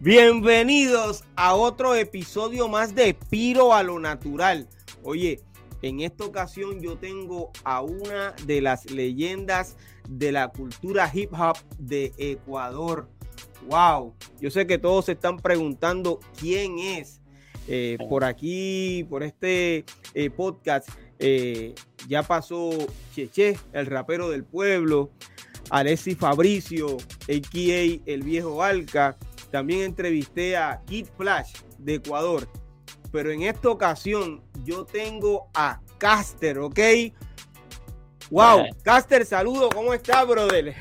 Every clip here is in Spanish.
Bienvenidos a otro episodio más de Piro a lo Natural. Oye, en esta ocasión yo tengo a una de las leyendas de la cultura hip hop de Ecuador. Wow, yo sé que todos se están preguntando quién es. Eh, por aquí, por este eh, podcast, eh, ya pasó Cheche, el rapero del pueblo. Alexis Fabricio, a.k.a. El Viejo Alca. También entrevisté a Kid Flash de Ecuador. Pero en esta ocasión yo tengo a Caster, ¿ok? Wow, Caster, saludo, ¿cómo estás, brother?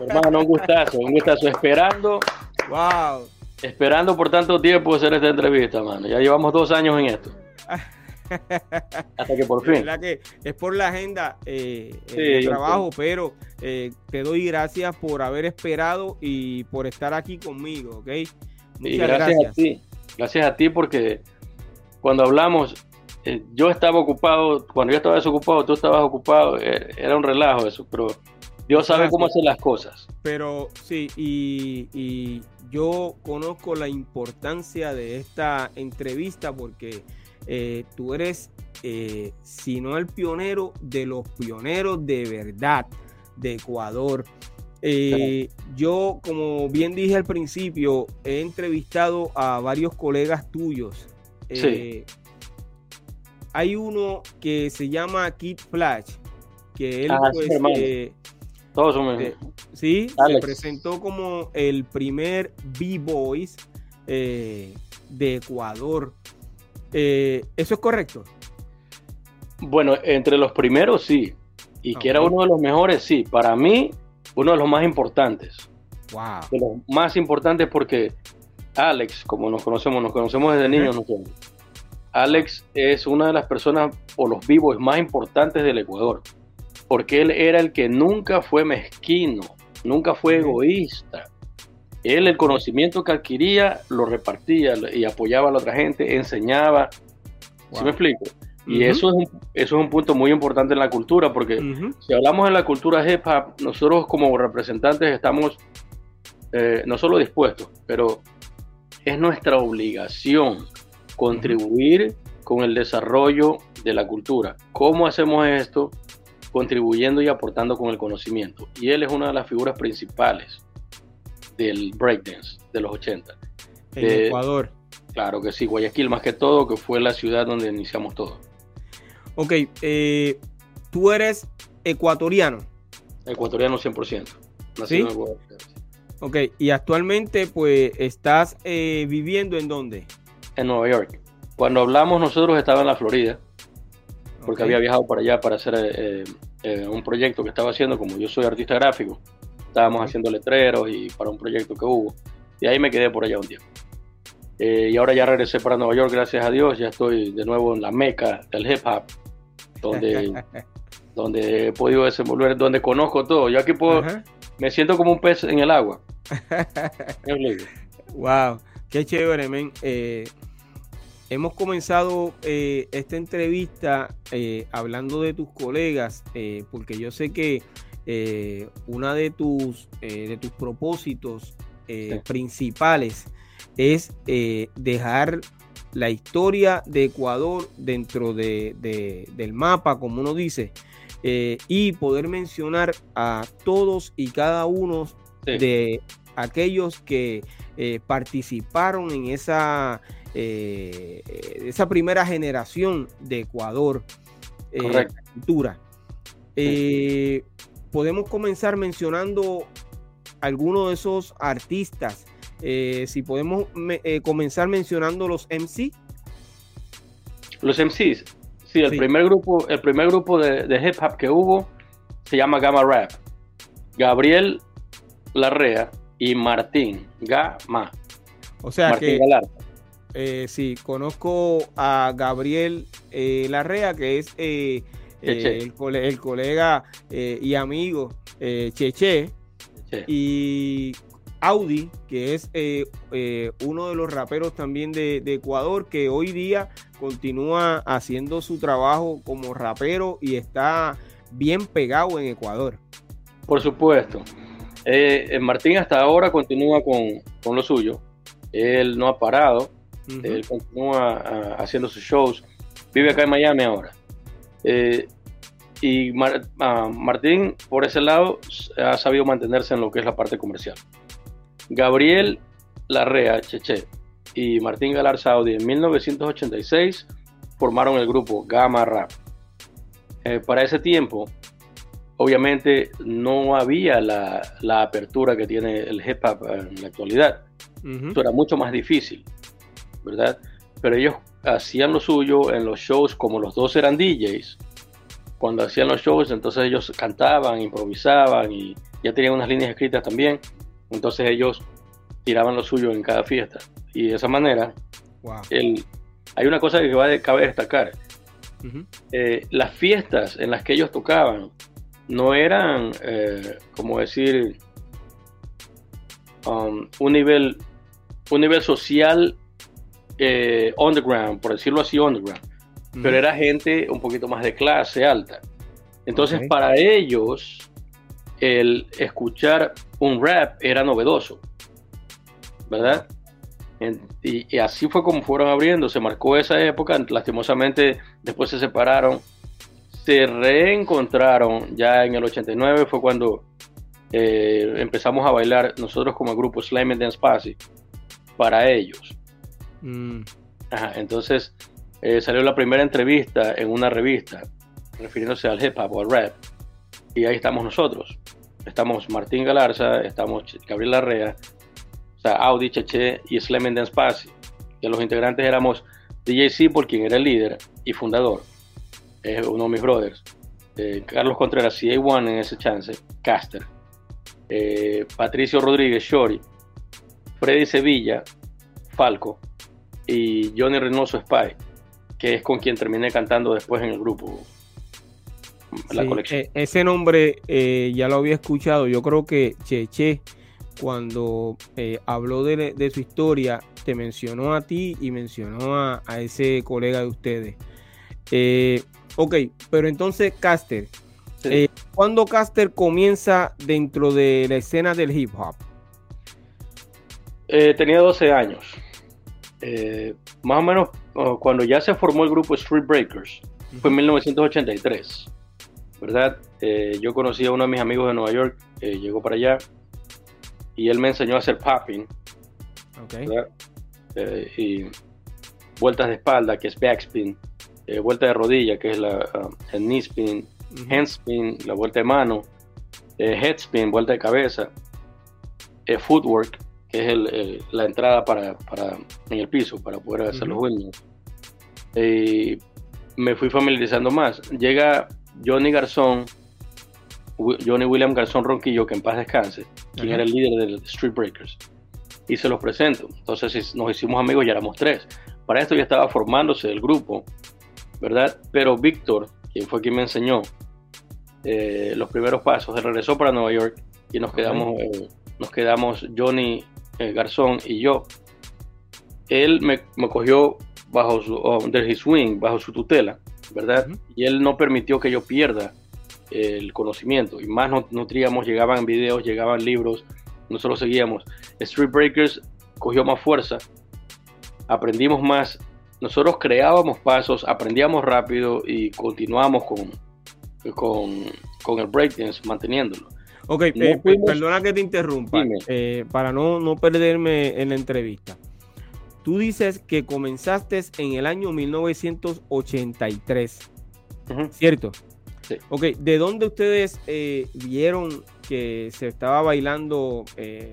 Hermano, un gustazo, un gustazo. Esperando. Wow. Esperando por tanto tiempo hacer esta entrevista, mano. Ya llevamos dos años en esto. Hasta que por fin. que es por la agenda eh, el trabajo, pero eh, te doy gracias por haber esperado y por estar aquí conmigo, ¿ok? Muchas gracias, a ti. Gracias a ti porque cuando hablamos, eh, yo estaba ocupado, cuando yo estaba desocupado, tú estabas ocupado, era un relajo eso, pero Dios sabe cómo hacer las cosas. Pero sí, y, y yo conozco la importancia de esta entrevista porque eh, tú eres, eh, si no el pionero, de los pioneros de verdad de Ecuador. Eh, yo, como bien dije al principio, he entrevistado a varios colegas tuyos. Hay uno que se llama Kid Flash, que él ah, pues, Todos son sí, se presentó como el primer B-Boys de Ecuador. Eh, ¿Eso es correcto? Bueno, entre los primeros sí. Y que era uno de los mejores, sí. Para mí, uno de los más importantes. Wow. De los más importantes porque Alex, como nos conocemos, nos conocemos desde niños, Alex es una de las personas o los vivos más importantes del Ecuador. Porque él era el que nunca fue mezquino, nunca fue egoísta. Él el conocimiento que adquiría lo repartía y apoyaba a la otra gente, enseñaba. ¿Sí me explico? Y eso, es un, eso es un punto muy importante en la cultura, porque si hablamos de la cultura hip hop, nosotros como representantes estamos eh, no solo dispuestos, pero es nuestra obligación contribuir con el desarrollo de la cultura. ¿Cómo hacemos esto? Contribuyendo y aportando con el conocimiento. Y él es una de las figuras principales del breakdance de los 80. En Ecuador. Claro que sí, Guayaquil más que todo, que fue la ciudad donde iniciamos todo. Ok, eh, tú eres ecuatoriano. Ecuatoriano 100%. ¿Sí? en Ok, y actualmente pues estás eh, viviendo en dónde? En Nueva York. Cuando hablamos nosotros estaba en la Florida, porque había viajado para allá para hacer eh, un proyecto que estaba haciendo, como yo soy artista gráfico, estábamos haciendo letreros y para un proyecto que hubo. Y ahí me quedé por allá un tiempo. Eh, y ahora ya regresé para Nueva York, gracias a Dios, ya estoy de nuevo en la meca del hip hop, donde, donde he podido desenvolver, donde conozco todo. Yo aquí puedo, me siento como un pez en el agua. wow, qué chévere, men. Eh, hemos comenzado eh, esta entrevista hablando de tus colegas, porque yo sé que eh, una de tus, eh, de tus propósitos eh, principales es dejar la historia de Ecuador dentro de, del mapa, como uno dice, y poder mencionar a todos y cada uno de aquellos que participaron en esa, esa primera generación de Ecuador, cultura podemos comenzar mencionando algunos de esos artistas. Eh, si podemos eh, comenzar mencionando los MC. Los MCs. Sí, el primer grupo, el primer grupo de, hip hop que hubo se llama Gamma Rap. Gabriel Larrea y Martín Gama. O sea que eh, sí, conozco a Gabriel eh, Larrea, que es eh, el, colega y amigo Cheche, y Audi, que es uno de los raperos también de, Ecuador, que hoy día continúa haciendo su trabajo como rapero y está bien pegado en Ecuador. Por supuesto. Martín hasta ahora continúa con lo suyo. Él no ha parado él continúa ah, haciendo sus shows. Vive acá en Miami ahora. Eh, y ah, Martín, por ese lado, ha sabido mantenerse en lo que es la parte comercial. Gabriel Larrea, Cheche, y Martín Galar Saudi en 1986 formaron el grupo Gamma Rap. Eh, para ese tiempo, obviamente no había la, apertura que tiene el hip hop en la actualidad. Esto era mucho más difícil. ¿verdad? Pero ellos hacían lo suyo en los shows, como los dos eran DJs. Cuando hacían los shows, entonces ellos cantaban, improvisaban y ya tenían unas líneas escritas también. Entonces ellos tiraban lo suyo en cada fiesta. Y de esa manera, hay una cosa que va a, cabe destacar. Eh, las fiestas en las que ellos tocaban no eran, eh, como decir, um, un nivel un nivel social eh, underground, por decirlo así, underground. Pero era gente un poquito más de clase alta. Entonces, para ellos, el escuchar un rap era novedoso, ¿verdad? y, así fue como fueron abriendo, se marcó esa época, lastimosamente después se separaron, se reencontraron ya en el 89, fue cuando eh, empezamos a bailar nosotros como grupo Slime Dance Party para ellos. Mm. entonces eh, salió la primera entrevista en una revista refiriéndose al hip hop o al rap. Y ahí estamos nosotros. Estamos Martín Galarza, estamos Gabriel Larrea, Audi, Cheche y Slim Dance Pasi. Que los integrantes éramos DJ por quien era el líder y fundador, es uno de mis brothers. Eh, Carlos Contreras, CA1 en ese chance, Caster. Eh, Patricio Rodríguez, Shori. Freddy Sevilla, Falco y Johnny Reynoso Spy, que es con quien terminé cantando después en el grupo. La colección. E, ese nombre eh, ya lo había escuchado. Yo creo que Cheche, cuando eh, habló de, su historia, te mencionó a ti y mencionó a, ese colega de ustedes. Eh, ok, pero entonces Caster, ¿cuándo Caster comienza dentro de la escena del hip hop? tenía 12 años. Eh, más o menos cuando ya se formó el grupo Street Breakers, fue en 1983, ¿verdad? Eh, yo conocí a uno de mis amigos de Nueva York, eh, llegó para allá y él me enseñó a hacer popping, y vueltas de espalda, que es backspin, vuelta de rodilla, que es la, uh, el knee spin, handspin, la vuelta de mano, headspin, vuelta de cabeza, footwork, que es la entrada para, en el piso para poder hacer los windmills. Y me fui familiarizando más. Llega Johnny Garzón, Johnny William Garzón Ronquillo, que en paz descanse, quien era el líder del Street Breakers, y se los presento. Entonces nos hicimos amigos, ya éramos tres. Para esto ya estaba formándose el grupo, ¿verdad? Pero Víctor, quien fue quien me enseñó eh, los primeros pasos, regresó para Nueva York y nos quedamos, eh, nos quedamos Johnny eh, Garzón y yo, él me, cogió bajo su, under swing, bajo su tutela, ¿verdad? Y él no permitió que yo pierda el conocimiento. Y más nutríamos, llegaban videos, llegaban libros, nosotros seguíamos. Street Breakers cogió más fuerza, aprendimos más, nosotros creábamos pasos, aprendíamos rápido y continuamos con, con, con el breakdance, manteniéndolo. Ok, eh, perdona que te interrumpa, eh, para no, no perderme en la entrevista. Tú dices que comenzaste en el año 1983, ¿cierto? Sí. Ok, ¿de dónde ustedes eh, vieron que se estaba bailando?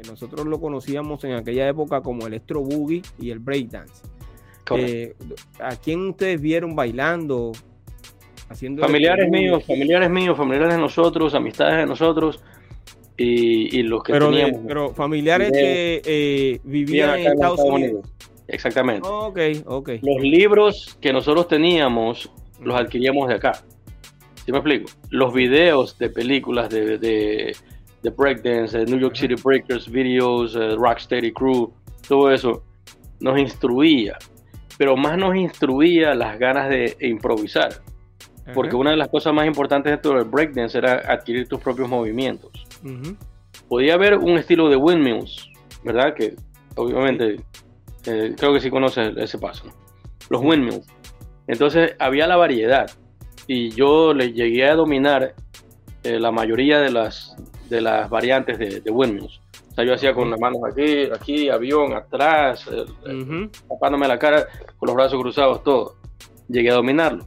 nosotros lo conocíamos en aquella época como electro boogie y el breakdance. ¿A quién ustedes vieron bailando? Haciendo familiares míos, familiares míos, familiares de nosotros, amistades de nosotros y, los que pero teníamos. pero familiares que eh, vivían en Estados, Unidos. Exactamente. ok, ok. Los libros que nosotros teníamos los adquiríamos de acá. ¿Sí me explico? Los videos de películas de, de, de breakdance, de New York City Breakers, videos, uh, Rocksteady Crew, todo eso, nos instruía. Pero más nos instruía las ganas de improvisar. Porque una de las cosas más importantes dentro del breakdance era adquirir tus propios movimientos. Podía haber un estilo de windmills, ¿verdad? Que obviamente eh, creo que sí conoces ese paso. Los windmills. Entonces había la variedad y yo le llegué a dominar eh, la mayoría de las, de las variantes de, de windmills. O sea, yo hacía con las manos aquí, aquí, avión, atrás, tapándome la cara, con los brazos cruzados, todo. Llegué a dominarlo.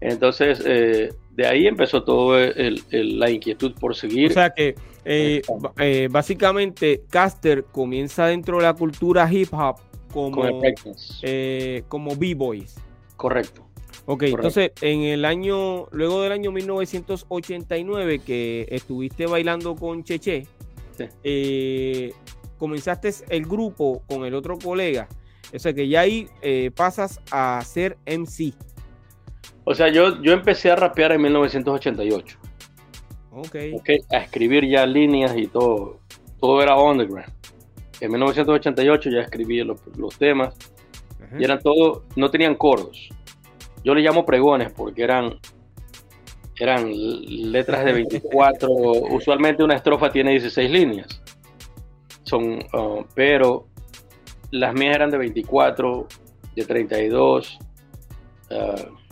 Entonces, eh, de ahí empezó todo la inquietud por seguir. O sea que eh, eh, básicamente Caster comienza dentro de la cultura hip hop como, como B-Boys. Correcto. Ok, entonces en el año, luego del año 1989 que estuviste bailando con Cheche, comenzaste el grupo con el otro colega. O sea que ya ahí pasas a ser MC. O sea, yo, yo empecé a rapear en 1988. Ok. A escribir ya líneas y todo. Todo era underground. En 1988 ya escribí los, temas. Y eran todos, no tenían coros. Yo le llamo pregones porque eran, eran letras de 24. usualmente una estrofa tiene 16 líneas. Son, uh, pero las mías eran de 24, de 32. Uh,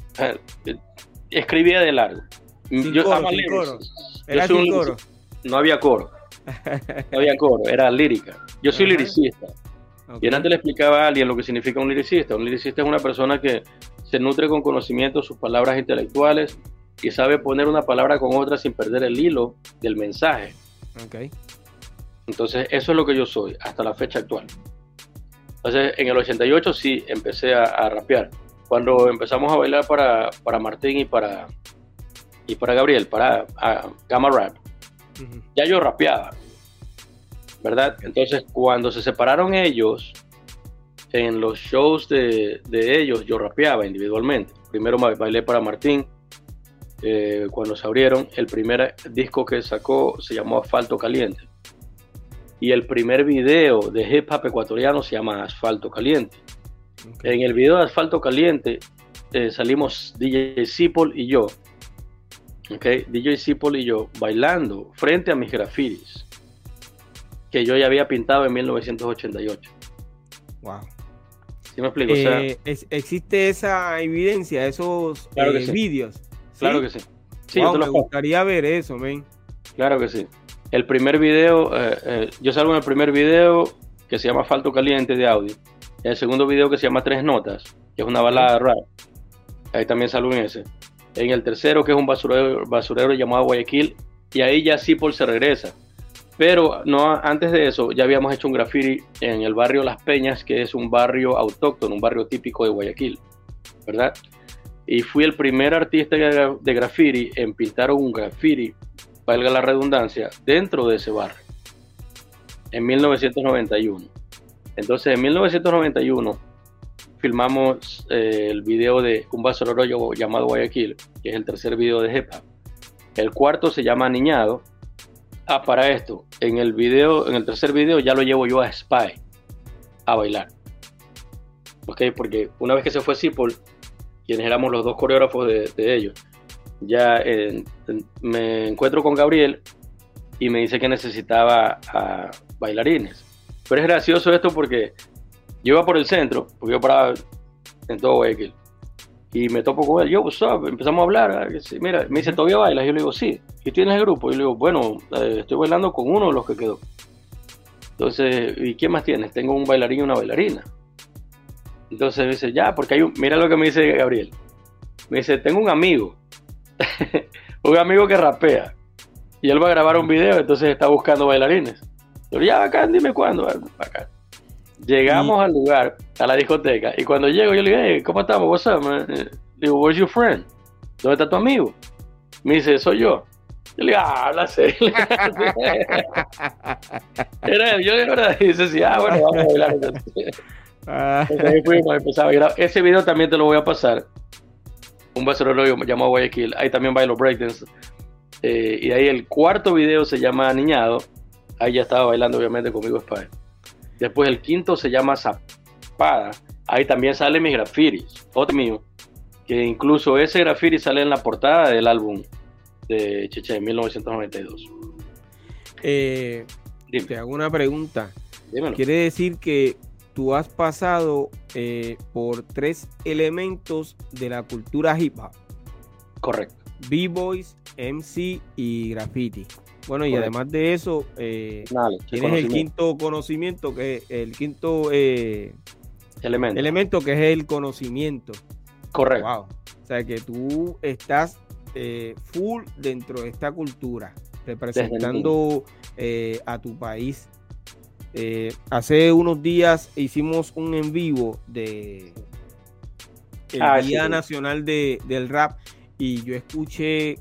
escribía de largo. yo coro, Era coro. No había coro. No había coro, era lírica. Yo soy liricista. Y antes le explicaba a alguien lo que significa un liricista. Un liricista es una persona que se nutre con conocimiento sus palabras intelectuales y sabe poner una palabra con otra sin perder el hilo del mensaje. Okay. Entonces, eso es lo que yo soy hasta la fecha actual. Entonces, en el 88 sí empecé a, a rapear cuando empezamos a bailar para, para Martín y para, y para Gabriel, para Gamma Rap, ya yo rapeaba, ¿verdad? Entonces, cuando se separaron ellos, en los shows de, ellos, yo rapeaba individualmente. Primero bailé para Martín, eh, cuando se abrieron, el primer disco que sacó se llamó Asfalto Caliente. Y el primer video de hip hop ecuatoriano se llama Asfalto Caliente. En el video de Asfalto Caliente eh, salimos DJ Sipol y yo. Okay, DJ Sipol y yo bailando frente a mis grafitis que yo ya había pintado en 1988. Wow. ¿Sí me explico? Eh, ¿Existe esa evidencia, esos eh, vídeos? Claro que sí. sí me gustaría ver eso, men. Claro que sí. El primer video, yo salgo en el primer video que se llama Asfalto Caliente de audio el segundo video que se llama Tres Notas, que es una balada rap. Ahí también salgo en ese. En el tercero, que es un basurero, basurero llamado Guayaquil, y ahí ya Paul se regresa. Pero no, antes de eso, ya habíamos hecho un graffiti en el barrio Las Peñas, que es un barrio autóctono, un barrio típico de Guayaquil, ¿verdad? Y fui el primer artista de graffiti en pintar un graffiti, valga la redundancia, dentro de ese barrio, en 1991. Entonces, en 1991 filmamos eh, el video de Un vaso de llamado Guayaquil, que es el tercer video de Jepa. El cuarto se llama Niñado. Ah, para esto, en el video, en el tercer video ya lo llevo yo a Spy a bailar. ¿Ok? Porque una vez que se fue Sipol, quienes éramos los dos coreógrafos de, ellos, ya me encuentro con Gabriel y me dice que necesitaba a bailarines. Pero es gracioso esto porque yo iba por el centro, porque yo paraba en todo Guayaquil. Y me topo con él, yo, what's Empezamos a hablar. Ah, mira, me dice, ¿todavía bailas? Yo le digo, sí. ¿Y tienes el grupo? Y yo le digo, bueno, eh, estoy bailando con uno de los que quedó. Entonces, ¿y qué más tienes? Tengo un bailarín y una bailarina. Entonces me dice, ya, porque hay un, mira lo que me dice Gabriel. Me dice, tengo un amigo, un amigo que rapea. Y él va a grabar un video, entonces está buscando bailarines. Pero ya, acá, dime cuándo. Llegamos al lugar, a la discoteca, y cuando llego yo le digo, hey, ¿cómo estamos? What's up, man? Le digo, where's your friend? ¿Dónde está tu amigo? Me dice, soy yo. Yo le digo, ah, habla serio. era, yo de verdad, y dice, sí, ah, bueno, vamos a bailar. Entonces ahí fuimos, empezaba a grabar. Ese video también te lo voy a pasar. Un basurero llamado Guayaquil. Ahí también bailo breakdance. Eh, y ahí el cuarto video se llama Niñado. Ahí ya estaba bailando, obviamente, conmigo Spy. Después el quinto se llama Zapada. Ahí también sale mis grafitis, otro mío. Que incluso ese graffiti sale en la portada del álbum de Cheche de 1992. Eh, te hago una pregunta. Quiere decir que tú has pasado eh, por tres elementos de la cultura hip hop. Correcto. B-Boys, MC y graffiti. Bueno, y además de eso, eh, tienes el quinto conocimiento, que es el quinto eh, elemento. elemento, que es el conocimiento. Correcto. Wow. O sea que tú estás eh, full dentro de esta cultura, representando a tu país. hace unos días hicimos un en vivo de el ah, Día Nacional de, del Rap y yo escuché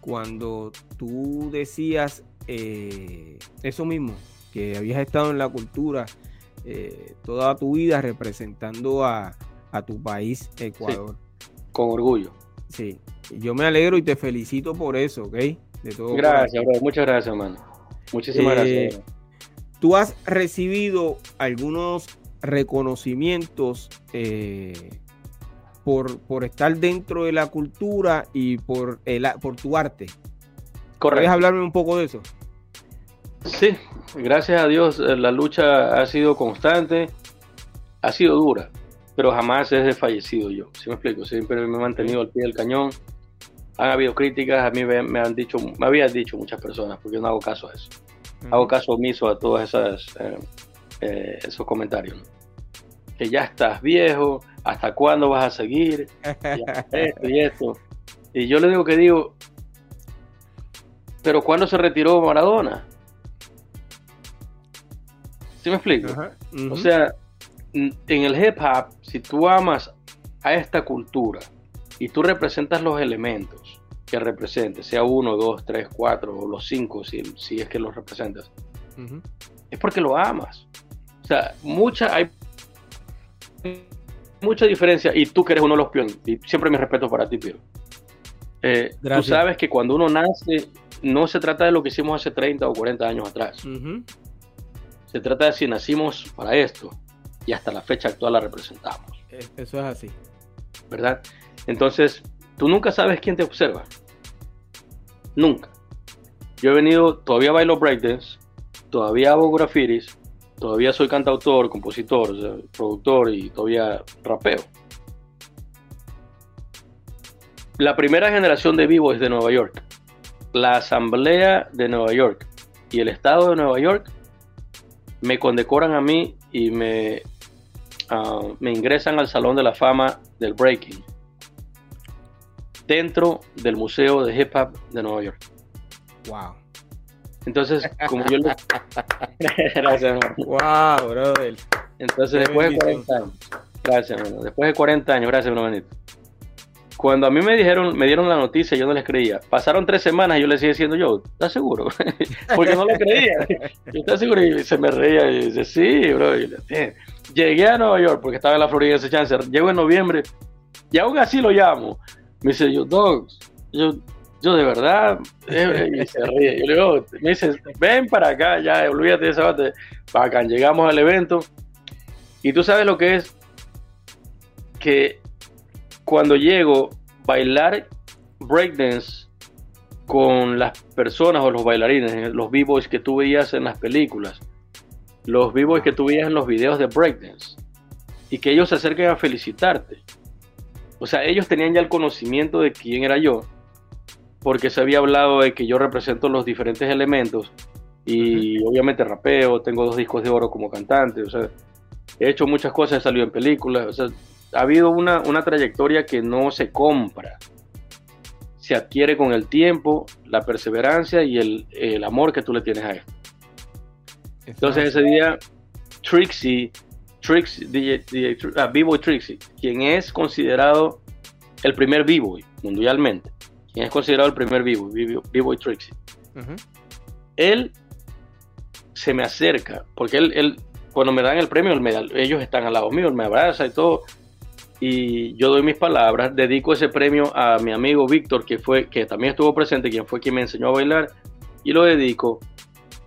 cuando tú decías eh, eso mismo, que habías estado en la cultura eh, toda tu vida representando a, tu país, Ecuador. con orgullo. Sí, yo me alegro y te felicito por eso, ¿ok? De todo gracias, muchas gracias, hermano. Muchísimas gracias. Tú has recibido algunos reconocimientos por, estar dentro de la cultura y por, el, por tu arte. ¿Puedes hablarme un poco de eso? Sí, gracias a Dios eh, la lucha ha sido constante, ha sido dura, pero jamás es desfallecido yo. Si me explico? Siempre me he mantenido al pie del cañón. Han habido críticas, a mí me, han dicho, me habían dicho muchas personas, porque yo no hago caso a eso. Hago caso omiso a todos esas, eh, eh, esos comentarios. Que ya estás viejo, ¿hasta cuándo vas a seguir? Y esto y esto. Y yo le digo que digo, pero ¿cuándo se retiró Maradona? ¿Sí me explico? O sea, en el hip hop, si tú amas a esta cultura y tú representas los elementos que representes, sea uno, dos, tres, cuatro o los cinco, si, si es que los representas, es porque lo amas. O sea, mucha, hay mucha diferencia, y tú que eres uno de los pioneros, y siempre mi respeto para ti, Piero. Eh, tú sabes que cuando uno nace, no se trata de lo que hicimos hace 30 o 40 años atrás. Se trata de si nacimos para esto y hasta la fecha actual la representamos. Eso es así. ¿Verdad? Entonces, tú nunca sabes quién te observa. Nunca. Yo he venido, todavía bailo breakdance, todavía hago grafitis, todavía soy cantautor, compositor, productor y todavía rapeo. La primera generación de vivo es de Nueva York. La Asamblea de Nueva York y el Estado de Nueva York me condecoran a mí y me, ah, me ingresan al Salón de la Fama del Breaking dentro del Museo de Hip Hop de Nueva York. Wow. Entonces, como yo le... gracias, Wow, brother. Entonces, después de 40 años. Gracias, hermano. Después de 40 años, gracias, hermanito. Cuando a mí me dijeron, me dieron la noticia, yo no les creía. Pasaron tres semanas y yo le seguía diciendo yo, ¿estás seguro? Porque no le creía. Yo estaba seguro y se me reía y dice, sí, bro. Llegué a Nueva York porque estaba en la Florida ese chance. Llego en noviembre y aún así lo llamo. Me dice yo, Dogs, yo yo de verdad, eh, y se ríe. Yo me dice, ven para acá, ya, olvídate de esa parte. Llegamos al evento. Y tú sabes lo que es que cuando llego, bailar breakdance con las personas o los bailarines, los b-boys que tú veías en las películas, los b-boys que tú veías en los videos de breakdance, y que ellos se acerquen a felicitarte. O sea, ellos tenían ya el conocimiento de quién era yo porque se había hablado de que yo represento los diferentes elementos y obviamente rapeo, tengo dos discos de oro como cantante, o sea, he hecho muchas cosas, he salido en películas, o sea, ha habido una, trayectoria que no se compra, se adquiere con el tiempo, la perseverancia y el, amor que tú le tienes a esto. Entonces ese día, Trixie, Trixie, DJ, ah, B-Boy Trixie, quien es considerado el primer B-Boy mundialmente, quien es considerado el primer vivo, vivo y Trixie. Él se me acerca, porque él, él, cuando me dan el premio, ellos están al lado mío, él me abraza y todo, y yo doy mis palabras, dedico ese premio a mi amigo Víctor, que fue, que también estuvo presente, quien fue quien me enseñó a bailar, y lo dedico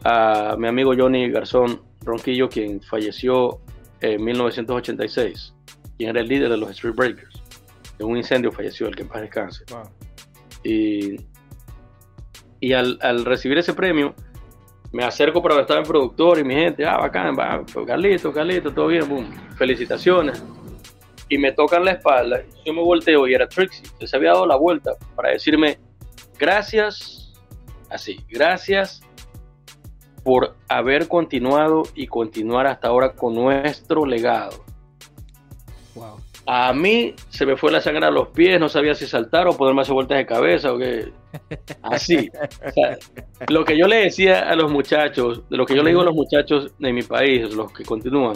a mi amigo Johnny Garzón Ronquillo, quien falleció en 1986, quien era el líder de los Street Breakers. En un incendio falleció, el que en paz descanse. Y, y al, recibir ese premio, me acerco para estar en productor y mi gente, ah, bacán, va, pues, Carlito, Carlito, todo bien, boom, felicitaciones. Y me tocan la espalda, yo me volteo y era Trixie, se había dado la vuelta para decirme, gracias, así, gracias por haber continuado y continuar hasta ahora con nuestro legado. A mí se me fue la sangre a los pies, no sabía si saltar o ponerme hacer vueltas de cabeza o qué. Así. lo que yo le decía a los muchachos, lo que yo le digo a los muchachos de mi país, los que continúan,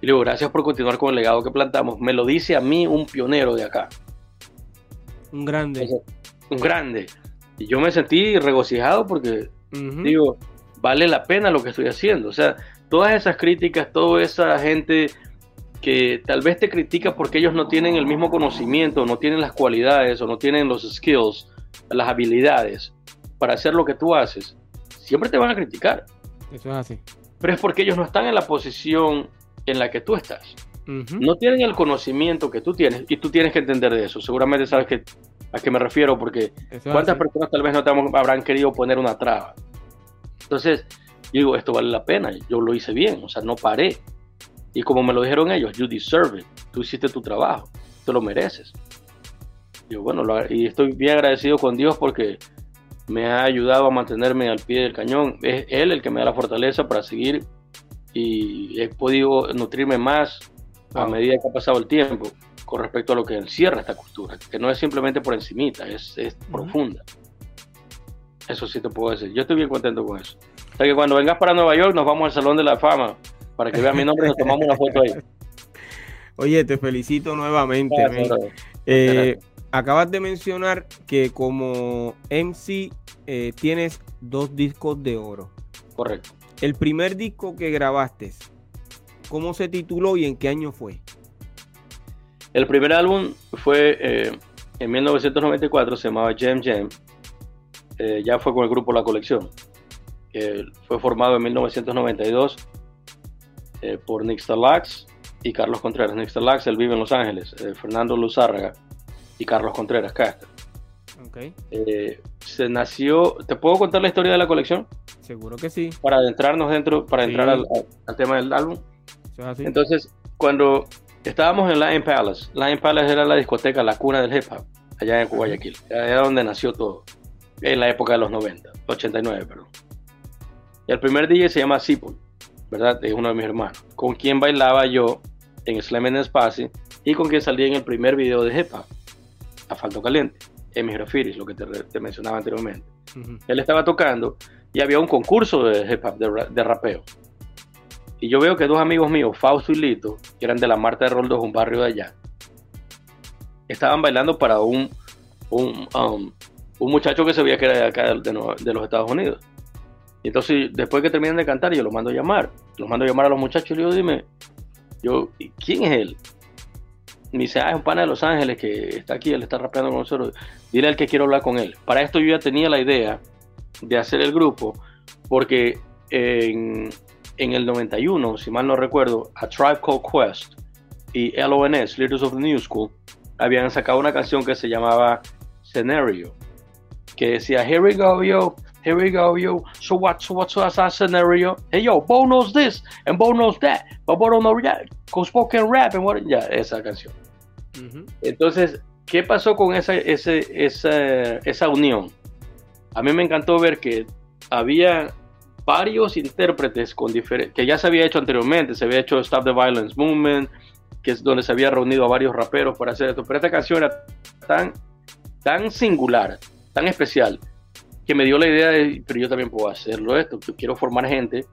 y digo, gracias por continuar con el legado que plantamos, me lo dice a mí un pionero de acá. Un grande. un grande. Y yo me sentí regocijado porque, digo, vale la pena lo que estoy haciendo. O sea, todas esas críticas, toda esa gente que tal vez te critica porque ellos no tienen el mismo conocimiento, no tienen las cualidades o no tienen los skills, las habilidades para hacer lo que tú haces, siempre te van a criticar. Eso es así. Pero es porque ellos no están en la posición en la que tú estás. No tienen el conocimiento que tú tienes y tú tienes que entender de eso. Seguramente sabes que, a qué me refiero porque cuántas personas tal vez no te habrán querido poner una traba. Entonces, yo digo, esto vale la pena, yo lo hice bien, o sea, no paré. Y como me lo dijeron ellos, you deserve it, tú hiciste tu trabajo, te lo mereces. Yo, bueno, y estoy bien agradecido con Dios porque me ha ayudado a mantenerme al pie del cañón. Es Él el que me da la fortaleza para seguir y he podido nutrirme más a medida que ha pasado el tiempo con respecto a lo que encierra esta cultura, que no es simplemente por encimita, es, es profunda. Eso sí te puedo decir. Yo estoy bien contento con eso. O sea que cuando vengas para Nueva York nos vamos al Salón de la Fama para que vean mi nombre y nos tomamos una foto ahí. Oye, te felicito nuevamente. Eh, acabas de mencionar que como MC eh, tienes dos discos de oro. Correcto. El primer disco que grabaste, ¿cómo se tituló y en qué año fue? El primer álbum fue eh, en 1994, se llamaba Jam Jam ya fue con el grupo La Colección, fue formado en 1992 eh, por Nick Lax y Carlos Contreras. Nick Lax, él vive en Los Ángeles, eh, Fernando Luzárraga y Carlos Contreras Castro. Okay. se nació, ¿te puedo contar la historia de la colección? Seguro que sí. Para adentrarnos dentro, para entrar al, tema del álbum. Entonces, cuando estábamos en Lion Palace, Lion Palace era la discoteca, la cuna del hip hop, allá en Guayaquil, era donde nació todo en la época de los 90, 89, perdón. Y el primer DJ se llama Sipol, ¿verdad? Es uno de mis hermanos, con quien bailaba yo en Slam en Espacio y con quien salí en el primer video de hip hop, Falto Caliente, en mis refiris, lo que te, mencionaba anteriormente. Él estaba tocando y había un concurso de hip hop, de, rapeo. Y yo veo que dos amigos míos, Fausto y Lito, que eran de la Marta de Roldos, un barrio de allá, estaban bailando para un, un, um, un muchacho que se veía que era de acá de, los Estados Unidos. Entonces, después que terminan de cantar, yo los mando a llamar. Los mando a llamar a los muchachos y le digo, dime, yo, ¿quién es él? Me dice, ah, es un pana de Los Ángeles que está aquí, él está rapeando con nosotros. Dile al que quiero hablar con él. Para esto yo ya tenía la idea de hacer el grupo, porque en, en el 91, si mal no recuerdo, a Tribe Called Quest y LONS, Leaders of the New School, habían sacado una canción que se llamaba Scenario que decía, here we go, yo, here we go, yo, so what, so what's that scenario? Hey, yo, Bo knows this, and Bo knows that, but Bo don't know that, con spoken rap, and what, ya, esa canción. Entonces, ¿qué pasó con esa, esa, esa unión? A mí me encantó ver que había varios intérpretes con que ya se había hecho anteriormente, se había hecho Stop the Violence Movement, que es donde se había reunido a varios raperos para hacer esto, pero esta canción era tan, tan singular, tan especial que me dio la idea de, pero yo también puedo hacerlo esto, yo quiero formar gente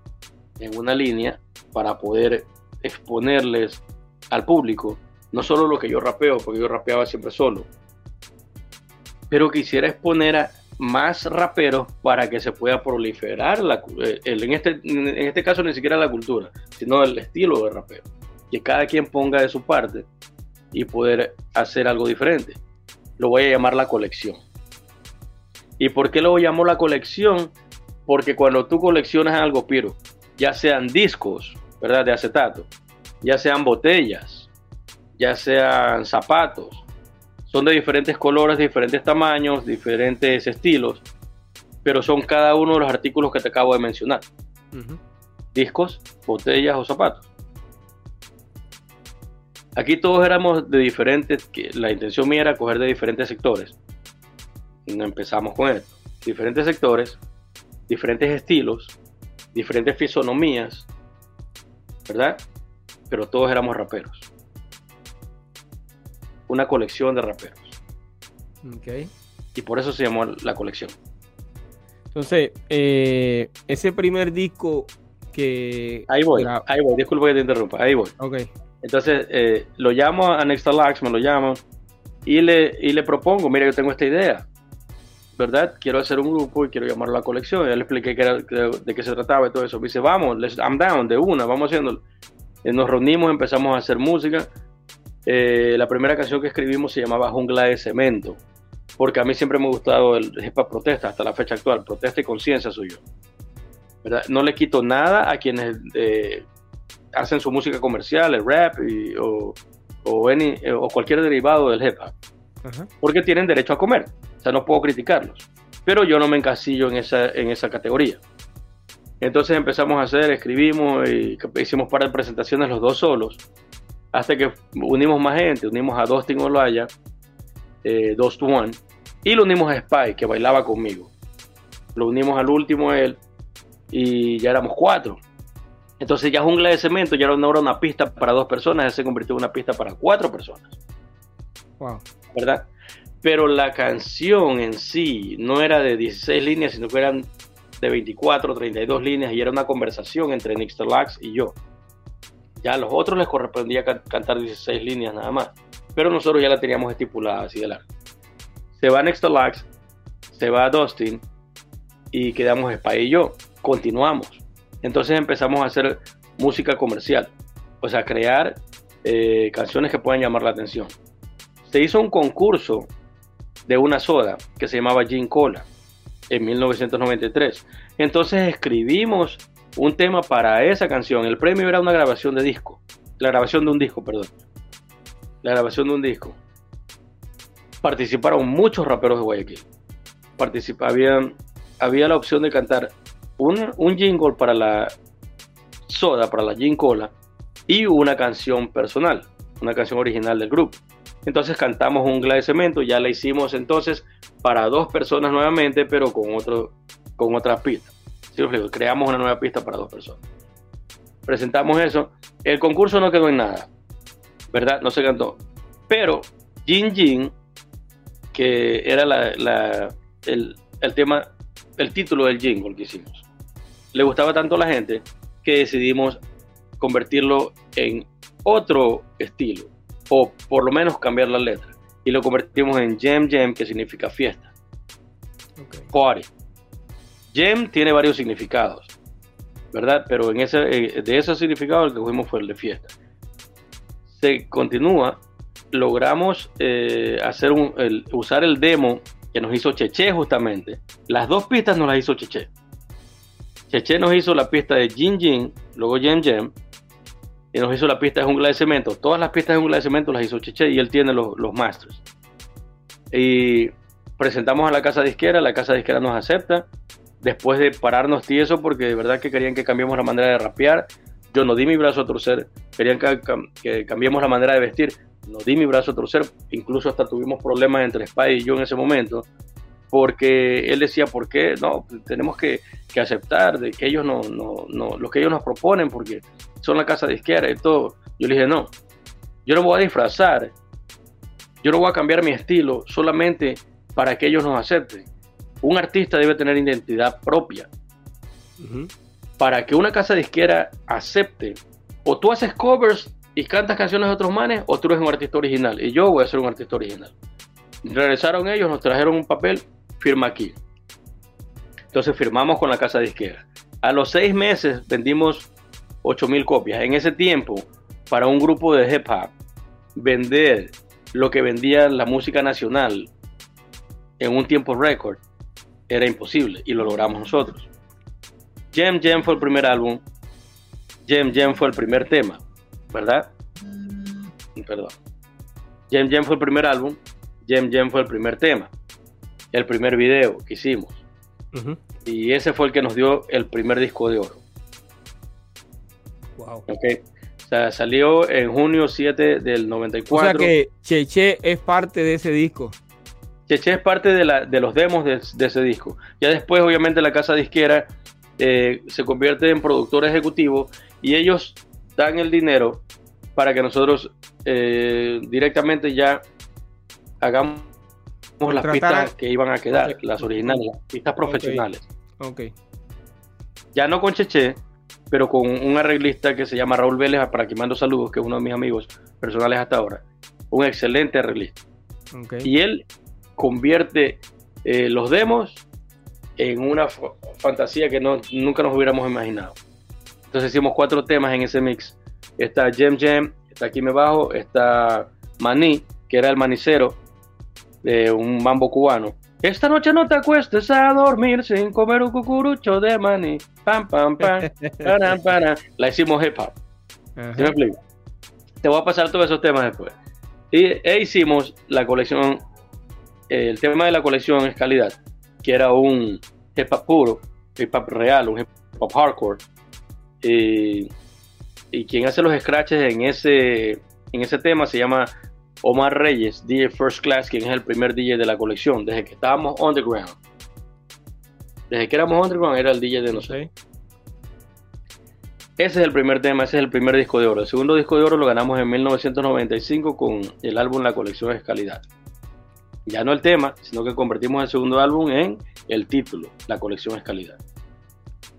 en una línea para poder exponerles al público, no solo lo que yo rapeo, porque yo rapeaba siempre solo, pero quisiera exponer a más raperos para que se pueda proliferar la, eh, en, este, en este caso ni siquiera la cultura, sino el estilo de rapero. Que cada quien ponga de su parte y poder hacer algo diferente. Lo voy a llamar la colección. ¿Y por qué lo llamo la colección? Porque cuando tú coleccionas algo, Piro, ya sean discos, ¿verdad? De acetato, ya sean botellas, ya sean zapatos, son de diferentes colores, diferentes tamaños, diferentes estilos, pero son cada uno de los artículos que te acabo de mencionar. Discos, botellas o zapatos. Aquí todos éramos de diferentes, que la intención mía era coger de diferentes sectores. Empezamos con esto. Diferentes sectores, diferentes estilos, diferentes fisonomías, ¿verdad? Pero todos éramos raperos. Una colección de raperos. Ok. Y por eso se llamó la colección. Entonces, eh, ese primer disco que... Ahí voy, ahí voy, disculpa que te interrumpa, ahí voy. Ok. Entonces, eh, lo llamo a Nextalax, me lo llamo, y le, y le propongo, mira, yo tengo esta idea, ¿verdad? Quiero hacer un grupo y quiero llamarlo la colección. Ya le expliqué de qué se trataba y todo eso. Me dice, vamos, I'm down, de una, vamos haciéndolo. Eh, nos reunimos, empezamos a hacer música. Eh, la primera canción que escribimos se llamaba Jungla de Cemento, porque a mí siempre me ha gustado el hip hop protesta hasta la fecha actual, protesta y conciencia soy yo. ¿verdad? No le quito nada a quienes hacen su música comercial, el rap o, o, cualquier derivado del hip hop. Porque tienen derecho a comer. O sea, no puedo criticarlos. Pero yo no me encasillo en esa, en esa categoría. Entonces empezamos a hacer, escribimos y hicimos par de presentaciones los dos solos. Hasta que unimos más gente, unimos a Dustin Olaya, eh, Dos to One, y lo unimos a Spy, que bailaba conmigo. Lo unimos al último él y ya éramos cuatro. Entonces ya Jungla de Cemento ya no era una pista para dos personas, ya se convirtió en una pista para cuatro personas. Wow. ¿Verdad? Pero la canción en sí no era de 16 líneas, sino que eran de 24, 32 líneas y era una conversación entre Nixter Lax y yo. Ya a los otros les correspondía cantar 16 líneas nada más, pero nosotros ya la teníamos estipulada así de largo. Se va Nixter Lax, se va Dustin y quedamos Spy y yo. Continuamos entonces empezamos a hacer música comercial, o sea, crear eh, canciones que puedan llamar la atención. Se hizo un concurso de una soda que se llamaba Gin Cola en 1993. Entonces escribimos un tema para esa canción. El premio era una grabación de disco. La grabación de un disco, perdón. La grabación de un disco. Participaron muchos raperos de Guayaquil. Participaban, había la opción de cantar un, jingle para la soda, para la gin cola, y una canción personal, una canción original del grupo. Entonces cantamos un de cemento, ya la hicimos entonces para dos personas nuevamente, pero con, otro, con otra pista. Creamos una nueva pista para dos personas. Presentamos eso. El concurso no quedó en nada, ¿verdad? No se cantó. Pero Jin Jin, que era el, el tema, el título del jingle que hicimos, le gustaba tanto a la gente que decidimos convertirlo en otro estilo, o por lo menos cambiar la letra. Y lo convertimos en Jam Jam, que significa fiesta. Party. Jam tiene varios significados, ¿verdad? Pero en ese, eh, de esos significados el que cogimos fue el de fiesta. Se continúa, logramos eh, hacer un, usar el demo que nos hizo Cheche justamente. Las dos pistas nos las hizo Cheche. Cheche nos hizo la pista de Jin Jin, luego Jem Jem, y nos hizo la pista de Jungla de Cemento. Todas las pistas de Jungla de Cemento las hizo Cheche y él tiene los, los masters. Y presentamos a la casa disquera, la casa disquera nos acepta. Después de pararnos tieso, porque de verdad que querían que cambiemos la manera de rapear, yo no di mi brazo a torcer. Querían que, que cambiemos la manera de vestir, no di mi brazo a torcer. Incluso hasta tuvimos problemas entre Spy y yo en ese momento, porque él decía, ¿por qué? No, tenemos que, aceptar de que ellos no, no, no, lo que ellos nos proponen, porque son la casa de izquierda y todo. Yo le dije, no, yo no voy a disfrazar, yo no voy a cambiar mi estilo solamente para que ellos nos acepten. Un artista debe tener identidad propia. Para que una casa de izquierda acepte, o tú haces covers y cantas canciones de otros manes, o tú eres un artista original. Y yo voy a ser un artista original. regresaron ellos, nos trajeron un papel, firma aquí. Entonces firmamos con la casa disquera. A los seis meses vendimos 8 mil copias. En ese tiempo, para un grupo de hip hop, vender lo que vendía la música nacional en un tiempo récord era imposible y lo logramos nosotros. Gem Gem fue el primer álbum. Gem Gem fue el primer tema, ¿verdad? Perdón. Gem Gem fue el primer álbum. Gem Gem fue el primer tema. El primer video que hicimos. Y ese fue el que nos dio el primer disco de oro. Wow. Okay. O sea, salió en junio 7 del 94. O sea que Cheche es parte de ese disco. Cheche es parte de, la, de los demos de, de, ese disco. Ya después, obviamente, la casa disquera eh, se convierte en productor ejecutivo y ellos dan el dinero para que nosotros eh, directamente ya hagamos las pistas que iban a quedar, okay. las originales, las pistas profesionales. Okay. Ya no con Cheche, pero con un arreglista que se llama Raúl Vélez, para que mando saludos, que es uno de mis amigos personales hasta ahora. Un excelente arreglista. Okay. Y él convierte eh, los demos en una fantasía que no, nunca nos hubiéramos imaginado. Entonces hicimos cuatro temas en ese mix. Está Gem Gem, está Aquí Me Bajo, está Maní, que era el manicero de un mambo cubano. Esta noche no te acuestes a dormir sin comer un cucurucho de maní. Pam, pam, pam. La hicimos hip hop. ¿Sí me explico? Te voy a pasar todos esos temas después. Y e hicimos la colección. El tema de la colección es calidad, que era un hip hop puro, hip hop real, un hip hop hardcore. Y, y quien hace los scratches en ese, en ese tema se llama Omar Reyes, DJ First Class, quien es el primer DJ de la colección, desde que estábamos underground. Desde que éramos underground era el DJ de nosotros. Ese es el primer tema, ese es el primer disco de oro. El segundo disco de oro lo ganamos en 1995 con el álbum La colección es calidad. Ya no el tema, sino que convertimos el segundo álbum en el título, La colección es calidad.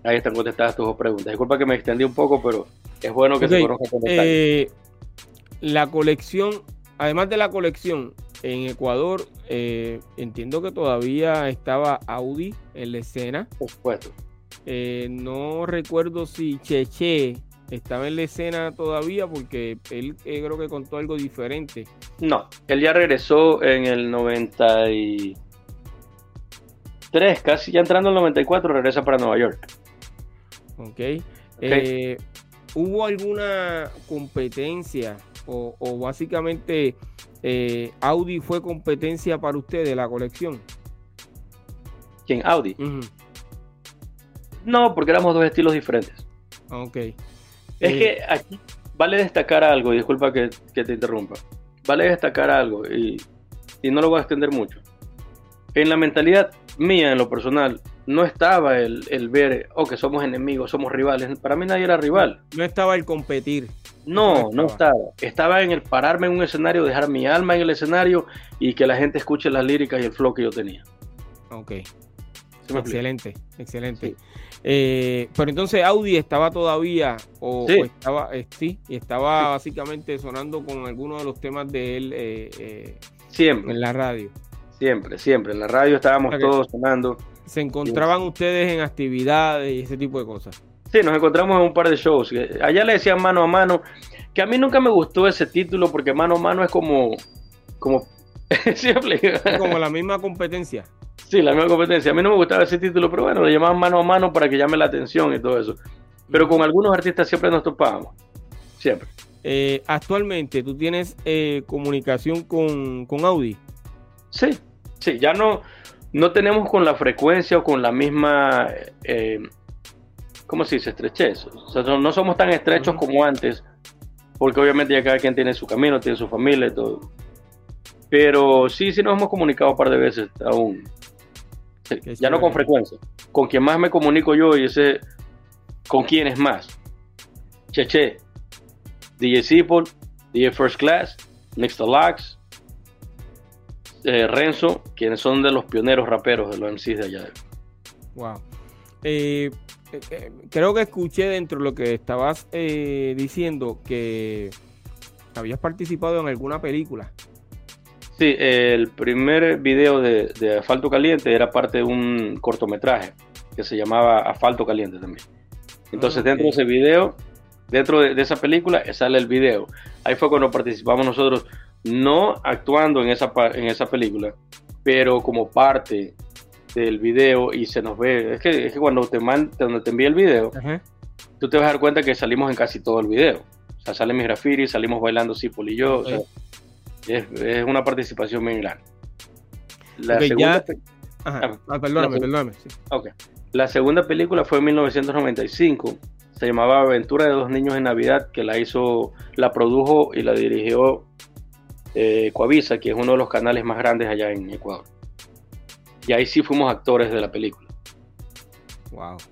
Ahí están contestadas tus dos preguntas. Disculpa que me extendí un poco, pero es bueno que okay. se conozca con eh, La colección además de la colección, en Ecuador eh, entiendo que todavía estaba Audi en la escena. Por supuesto. Eh, no recuerdo si Cheche estaba en la escena todavía porque él eh, creo que contó algo diferente. No, él ya regresó en el 93, casi ya entrando en el 94, regresa para Nueva York. Ok. okay. ¿Hubo alguna competencia o, o básicamente eh, Audi fue competencia para ustedes la colección? ¿Quién? Audi. Uh -huh. No, porque éramos dos estilos diferentes. Ok. Es eh, que aquí vale destacar algo, y disculpa que, que, te interrumpa. Vale destacar algo, y, y no lo voy a extender mucho. En la mentalidad mía, en lo personal, no estaba el, el ver, oh, que somos enemigos, somos rivales. Para mí nadie era rival. No estaba el competir. No, no estaba. Estaba en el pararme en un escenario, dejar mi alma en el escenario y que la gente escuche las líricas y el flow que yo tenía. Ok. Excelente, excelente. Sí. Eh, pero entonces Audi estaba todavía, o, sí. o estaba, eh, sí, y estaba sí. básicamente sonando con algunos de los temas de él eh, siempre en la radio. Siempre, siempre. En la radio estábamos o sea todos sonando. ¿Se encontraban ustedes en actividades y ese tipo de cosas? Sí, nos encontramos en un par de shows. Allá le decían mano a mano, que a mí nunca me gustó ese título porque mano a mano es como... como como la misma competencia. Sí, la misma competencia. A mí no me gustaba ese título, pero bueno, le llamaban mano a mano para que llame la atención y todo eso. Pero con algunos artistas siempre nos topábamos. Siempre. Eh, actualmente, ¿tú tienes eh, comunicación con, con Audi? Sí, sí, ya no, no tenemos con la frecuencia o con la misma, eh, ¿cómo se dice? Estrechez. O sea, no somos tan estrechos uh -huh. como antes, porque obviamente ya cada quien tiene su camino, tiene su familia y todo. Pero sí, sí nos hemos comunicado un par de veces aún. Sí, ya no con frecuencia. Con quien más me comunico yo y ese, con quién es más. Cheche, DJ Seapol, DJ First Class, Next to Lux, eh, Renzo, quienes son de los pioneros raperos de los MCs de allá. Wow. Eh, creo que escuché dentro de lo que estabas eh, diciendo que habías participado en alguna película. Sí, el primer video de, de, Asfalto Caliente era parte de un cortometraje que se llamaba Asfalto Caliente también. Entonces, ah, dentro de ese video, dentro de, esa película, sale el video. Ahí fue cuando participamos nosotros, no actuando en esa, en esa película, pero como parte del video y se nos ve. Es que, es que cuando te, man, cuando te envía el video, tú te vas a dar cuenta que salimos en casi todo el video. O sea, sale mi graffiti, salimos bailando Sipol y yo. O sea, es, una participación muy grande. La segunda, ah, ah, perdóname, perdóname. La segunda película fue en 1995. Se llamaba Aventura de dos niños en Navidad, que la hizo, la produjo y la dirigió eh, Coavisa, que es uno de los canales más grandes allá en Ecuador. Y ahí sí fuimos actores de la película. Wow.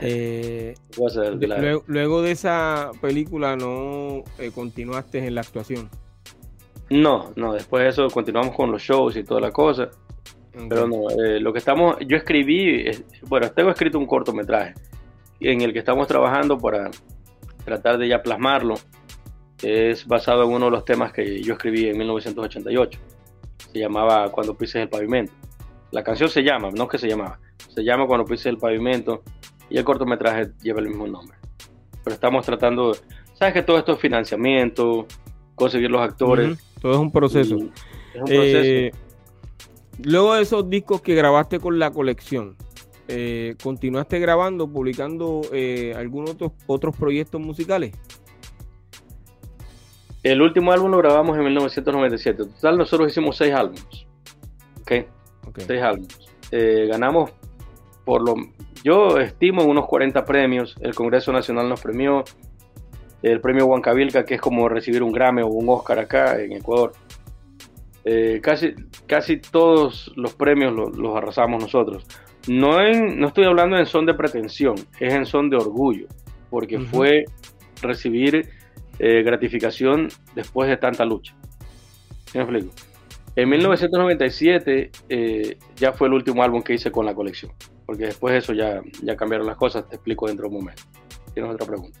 Eh, luego, de esa película no eh, continuaste en la actuación. No, no, después de eso continuamos con los shows y toda la cosa. Pero no, eh, lo que estamos, yo escribí, bueno, tengo escrito un cortometraje en el que estamos trabajando para tratar de ya plasmarlo. Es basado en uno de los temas que yo escribí en 1988. Se llamaba Cuando pises el pavimento. La canción se llama, no es que se llamaba, se llama Cuando pises el pavimento y el cortometraje lleva el mismo nombre. Pero estamos tratando, sabes que todo esto es financiamiento, conseguir los actores. Todo es un proceso. Eh, luego de esos discos que grabaste con la colección, eh, ¿continuaste grabando, publicando eh, algunos otros, otros proyectos musicales? El último álbum lo grabamos en 1997. En total, nosotros hicimos seis álbumes. ¿Ok? okay. Seis álbumes. ganamos por lo. Yo estimo unos 40 premios. El Congreso Nacional nos premió el premio Huancavilca, que es como recibir un Grammy o un Oscar acá en Ecuador. Eh, casi, casi todos los premios los, arrasamos nosotros. No, no estoy hablando en son de pretensión, es en son de orgullo, porque fue recibir eh, gratificación después de tanta lucha. me explico? En 1997 eh, ya fue el último álbum que hice con la colección, porque después de eso ya, ya cambiaron las cosas, te explico dentro de un momento. ¿Tienes otra pregunta?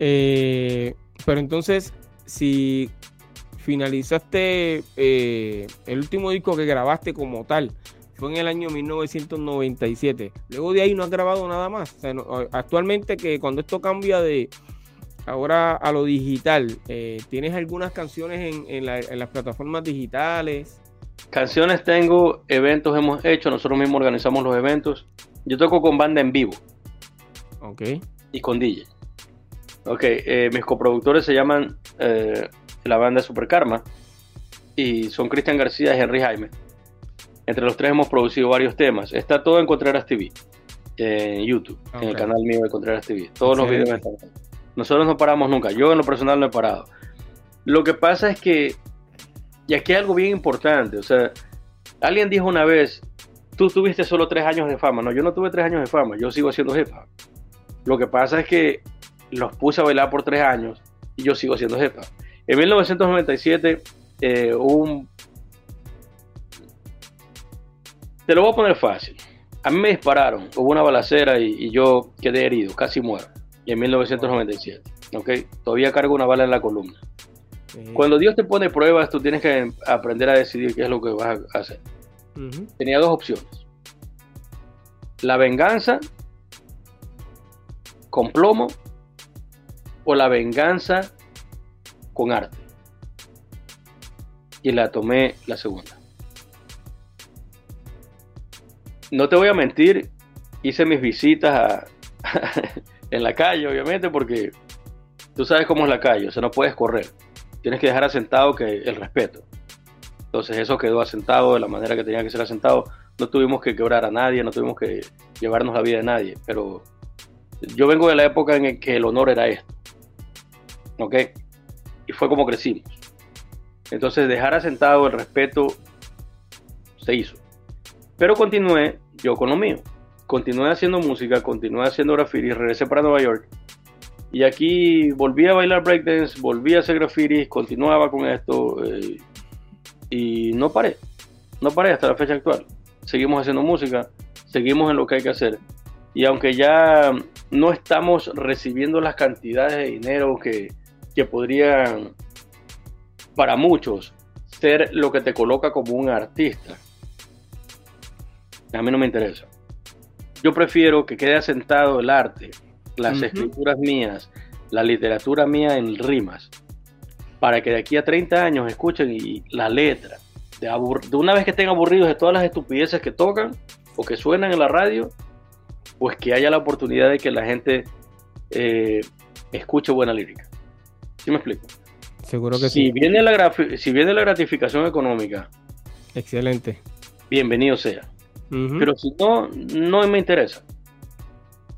Eh, pero entonces, si finalizaste el último disco que grabaste como tal, fue en el año 1997. Luego de ahí no has grabado nada más. actualmente que cuando esto cambia de ahora a lo digital, eh, ¿tienes algunas canciones en, las plataformas digitales? Canciones tengo, eventos hemos hecho, nosotros mismos organizamos los eventos. Yo toco con banda en vivo. Ok. Y con DJ. Ok, eh, mis coproductores se llaman eh, la banda Super Karma y son Cristian García y Henry Jaime. Entre los tres hemos producido varios temas. Está todo en Contreras TV, en YouTube, en el canal mío de Contreras TV. Todos los videos están. Nosotros no paramos nunca. Yo en lo personal no he parado. Lo que pasa es que, y aquí hay algo bien importante, o sea, alguien dijo una vez, tú tuviste solo tres años de fama. No, yo no tuve tres años de fama, yo sigo haciendo jefa. Lo que pasa es que los puse a bailar por tres años y yo sigo siendo jefa. En 1997 eh, un... Te lo voy a poner fácil. A mí me dispararon, hubo una balacera y, yo quedé herido, casi muero. Y en 1997, ¿ok? Todavía cargo una bala en la columna. Cuando Dios te pone pruebas, tú tienes que aprender a decidir qué es lo que vas a hacer. Tenía dos opciones. La venganza con plomo o la venganza con arte. Y la tomé la segunda. No te voy a mentir, hice mis visitas en la calle, obviamente, porque tú sabes cómo es la calle, o sea, no puedes correr. Tienes que dejar asentado que el respeto. Entonces eso quedó asentado de la manera que tenía que ser asentado. No tuvimos que quebrar a nadie, no tuvimos que llevarnos la vida de nadie, pero yo vengo de la época en que el honor era esto. ¿ok? Y fue como crecimos. Entonces dejar asentado el respeto se hizo. Pero continué yo con lo mío. Continué haciendo música, continué haciendo graffiti, regresé para Nueva York. Y aquí volví a bailar breakdance, volví a hacer graffiti, continuaba con esto eh, y no paré. No paré hasta la fecha actual. Seguimos haciendo música, seguimos en lo que hay que hacer. Y aunque ya no estamos recibiendo las cantidades de dinero que, que podrían para muchos, ser lo que te coloca como un artista, a mí no me interesa. Yo prefiero que quede asentado el arte, las escrituras mías, la literatura mía en rimas, para que de aquí a 30 años escuchen y la letra, de, de una vez que estén aburridos de todas las estupideces que tocan o que suenan en la radio, pues que haya la oportunidad de que la gente eh, escuche buena lírica. ¿Sí me explico? Seguro que si sí. Viene la si viene la gratificación económica. Excelente. Bienvenido sea. Pero si no, no me interesa.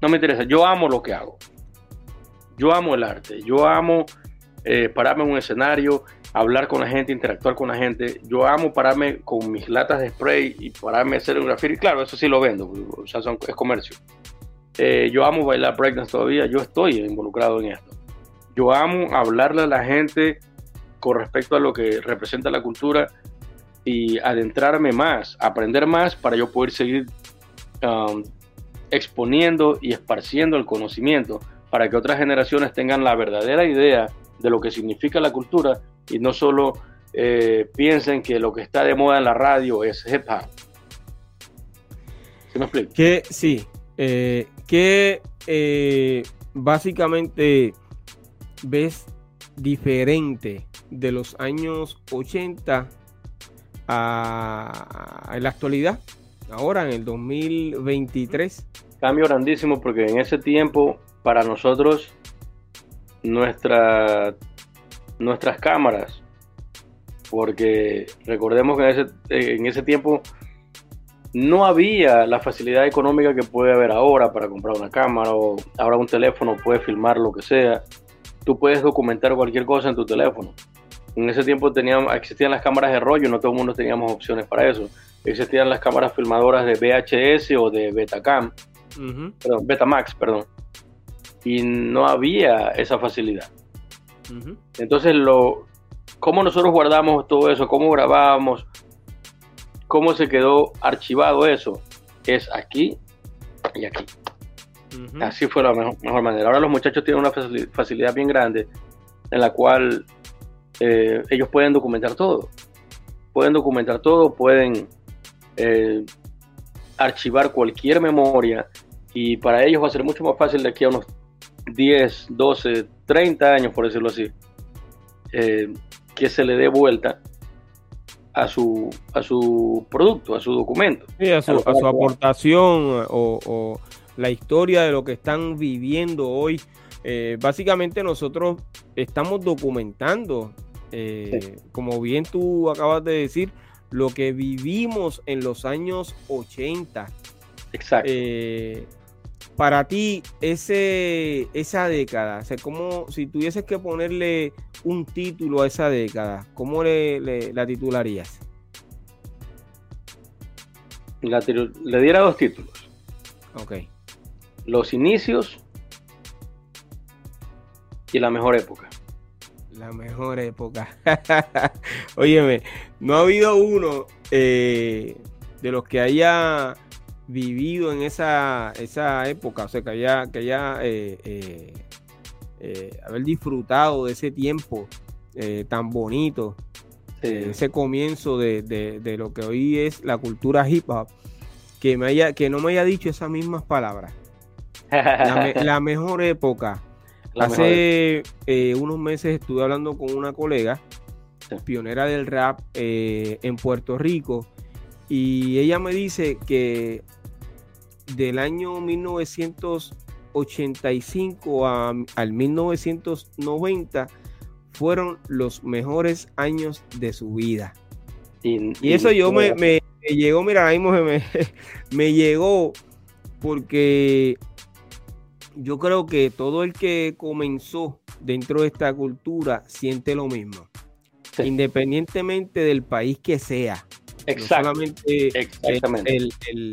No me interesa. Yo amo lo que hago. Yo amo el arte. Yo amo eh, pararme en un escenario, hablar con la gente, interactuar con la gente. Yo amo pararme con mis latas de spray y pararme a hacer un graffiti. Claro, eso sí lo vendo. O sea, es comercio. Eh, yo amo bailar breakdance todavía. Yo estoy involucrado en esto. Yo amo hablarle a la gente con respecto a lo que representa la cultura y adentrarme más, aprender más para yo poder seguir um, exponiendo y esparciendo el conocimiento para que otras generaciones tengan la verdadera idea de lo que significa la cultura y no solo eh, piensen que lo que está de moda en la radio es hip hop. ¿Sí me explico? Que sí, eh, que eh, básicamente ves diferente de los años 80 en la actualidad, ahora en el 2023. Cambio grandísimo porque en ese tiempo para nosotros nuestra, nuestras cámaras, porque recordemos que en ese, en ese tiempo no había la facilidad económica que puede haber ahora para comprar una cámara o ahora un teléfono puede filmar lo que sea. Tú puedes documentar cualquier cosa en tu teléfono. En ese tiempo teníamos, existían las cámaras de rollo, no todo el mundo teníamos opciones para eso. Existían las cámaras filmadoras de VHS o de Betacam, perdón, Betamax, perdón. Y no había esa facilidad. Entonces, lo, ¿cómo nosotros guardamos todo eso? ¿Cómo grabábamos? ¿Cómo se quedó archivado eso? Es aquí y aquí. Así fue la mejor, mejor, manera. Ahora los muchachos tienen una facilidad bien grande en la cual eh, ellos pueden documentar todo. Pueden documentar todo, pueden eh, archivar cualquier memoria y para ellos va a ser mucho más fácil de aquí a unos 10, 12, 30 años, por decirlo así, eh, que se le dé vuelta a su, a su producto, a su documento. a su, aportación o, la historia de lo que están viviendo hoy. básicamente nosotros estamos documentando eh, como bien tú acabas de decir, lo que vivimos en los años 80. Exacto. Eh, para ti, ese, esa década, o como si tuvieses que ponerle un título a esa década, ¿cómo le, la titularías? le diera dos títulos. Ok. Los inicios y la mejor época. La mejor época. Óyeme, no ha habido uno eh, de los que haya vivido en esa, esa época, o sea, que haya, que haya eh, eh, haber disfrutado de ese tiempo tan bonito, ese comienzo de, lo que hoy es la cultura hip hop, que, me haya, que no me haya dicho esas mismas palabras. la mejor época Hace eh, unos meses estuve hablando con una colega, pionera del rap eh, en Puerto Rico, y ella me dice que del año 1985 al 1990 fueron los mejores años de su vida. Y, eso yo me, llegó, mira, me, me llegó porque yo creo que todo el que comenzó dentro de esta cultura siente lo mismo, independientemente del país que sea. Exactamente. No solamente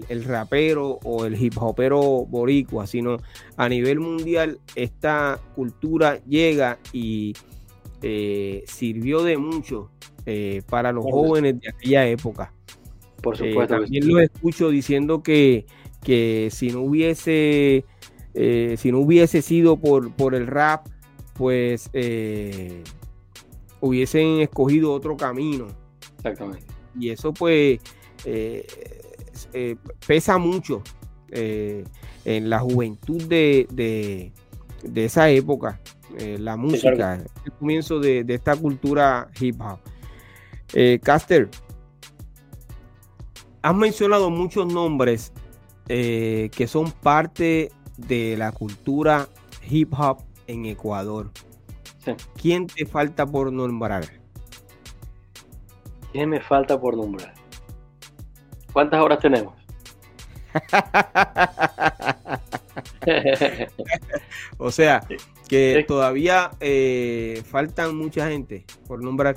el, rapero o el hip hopero boricua, sino a nivel mundial esta cultura llega y eh, sirvió de mucho eh, para los jóvenes de aquella época. Por eh, supuesto. también lo escucho diciendo que, que si no hubiese eh, si no hubiese sido por, por el rap, pues, eh, hubiesen escogido otro camino. Exactamente. Y eso pues eh, pesa mucho en la juventud de, esa época, la música, el comienzo de, esta cultura hip hop. Caster, has mencionado muchos nombres que son parte de la cultura hip hop en Ecuador. ¿Quién te falta por nombrar? ¿Quién me falta por nombrar? ¿Cuántas horas tenemos? o sea, que todavía eh, faltan mucha gente por nombrar.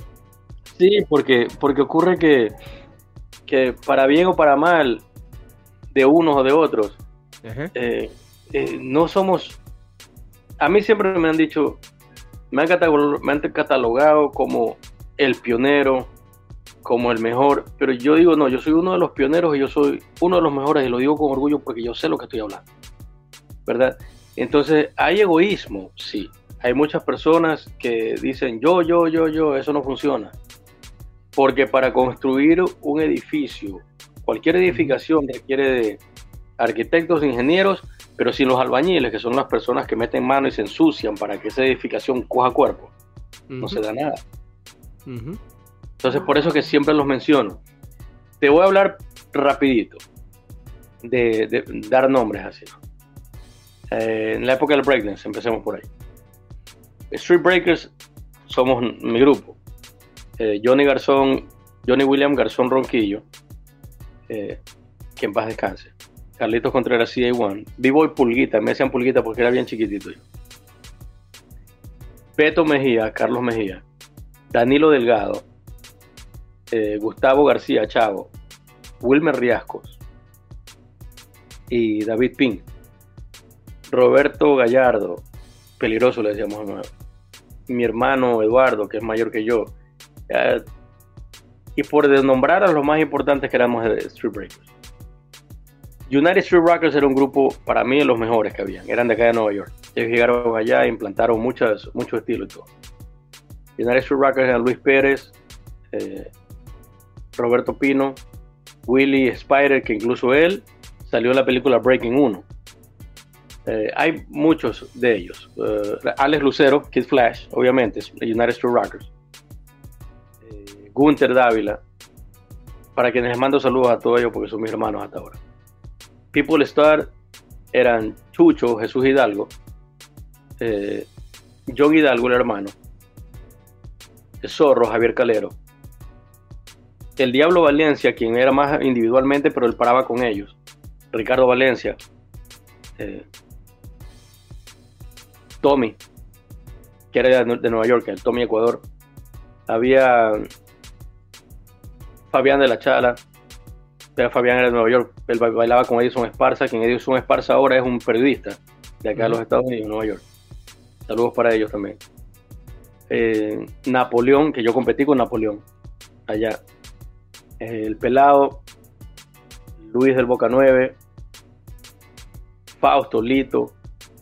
Sí, porque, porque ocurre que, que para bien o para mal, de unos o de otros, eh, eh, no somos... A mí siempre me han dicho, me han, catalogado, como el pionero, como el mejor, pero yo digo, no, yo soy uno de los pioneros y yo soy uno de los mejores y lo digo con orgullo porque yo sé lo que estoy hablando, ¿verdad? Entonces, hay egoísmo, sí. Hay muchas personas que dicen, yo, yo, yo, yo, eso no funciona. Porque para construir un edificio, cualquier edificación requiere de arquitectos, ingenieros, pero si los albañiles, que son las personas que meten mano y se ensucian para que esa edificación coja cuerpo, no se da nada. Entonces, por eso que siempre los menciono. Te voy a hablar rapidito de, dar nombres así. Eh, en la época del breakdance, empecemos por ahí. Street Breakers somos mi grupo. Eh, Johnny Garzón, Johnny William Garzón Ronquillo, eh, que en paz descanse. Carlitos Contreras CA1. Vivo y Pulguita, me decían Pulguita porque era bien chiquitito yo. Beto Mejía, Carlos Mejía. Danilo Delgado. Eh, Gustavo García Chavo. Wilmer Riascos. Y David Pin. Roberto Gallardo. Peligroso le decíamos Mi hermano Eduardo, que es mayor que yo. y por desnombrar a los más importantes que éramos de Street Breakers. United Street Rockers era un grupo, para mí, de los mejores que habían. Eran de acá de Nueva York. Ellos llegaron allá e implantaron muchos mucho estilos y todo. United Street Rockers eran Luis Pérez, eh, Roberto Pino, Willy Spider, que incluso él salió en la película Breaking 1. Eh, hay muchos de ellos. Eh, Alex Lucero, Kid Flash, obviamente, United Street Rockers. Gunther Dávila, para quienes les mando saludos a todos ellos porque son mis hermanos hasta ahora. People Star eran Chucho, Jesús Hidalgo, eh, John Hidalgo, el hermano, Zorro, Javier Calero, el Diablo Valencia, quien era más individualmente, pero él paraba con ellos, Ricardo Valencia, eh, Tommy, que era de, Nueva York, el Tommy Ecuador, había Fabián de la Chala, Fabián era de Nueva York, él bailaba con Edison Esparza, quien Edison Esparza ahora es un periodista de acá de los Estados Unidos, Nueva York. Saludos para ellos también. Eh, Napoleón, que yo competí con Napoleón, allá. Eh, el Pelado, Luis del Boca 9, Fausto Lito,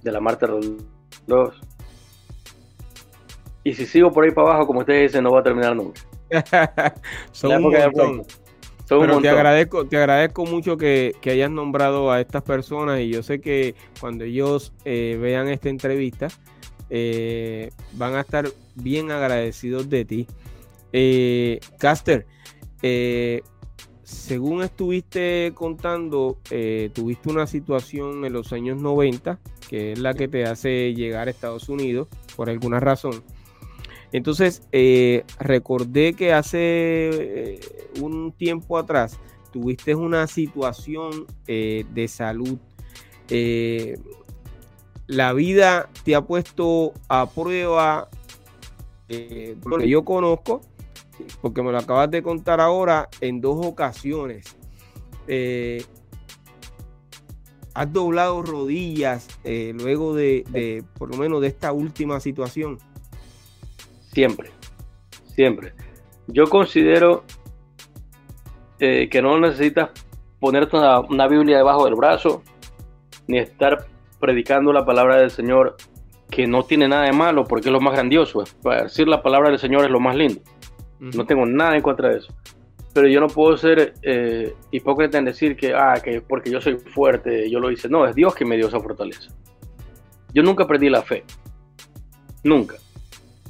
de la Marte 2. Y si sigo por ahí para abajo, como ustedes dicen, no va a terminar nunca. Son un montón. Pero te agradezco, te agradezco mucho que, hayas nombrado a estas personas y yo sé que cuando ellos eh, vean esta entrevista eh, van a estar bien agradecidos de ti. Eh, Caster, según estuviste contando, tuviste una situación en los años 90 que es la que te hace llegar a Estados Unidos por alguna razón. Entonces, eh, recordé que hace eh, un tiempo atrás tuviste una situación eh, de salud. la vida te ha puesto a prueba, lo que yo conozco, porque me lo acabas de contar ahora, en dos ocasiones. has doblado rodillas luego de, por lo menos, de esta última situación. Siempre, siempre. Yo considero eh, que no necesitas ponerte una, Biblia debajo del brazo, ni estar predicando la palabra del Señor que no tiene nada de malo porque es lo más grandioso. Para decir la palabra del Señor es lo más lindo. No tengo nada en contra de eso. Pero yo no puedo ser eh, hipócrita en decir que, ah, que porque yo soy fuerte, yo lo hice. No, es Dios que me dio esa fortaleza. Yo nunca perdí la fe. Nunca.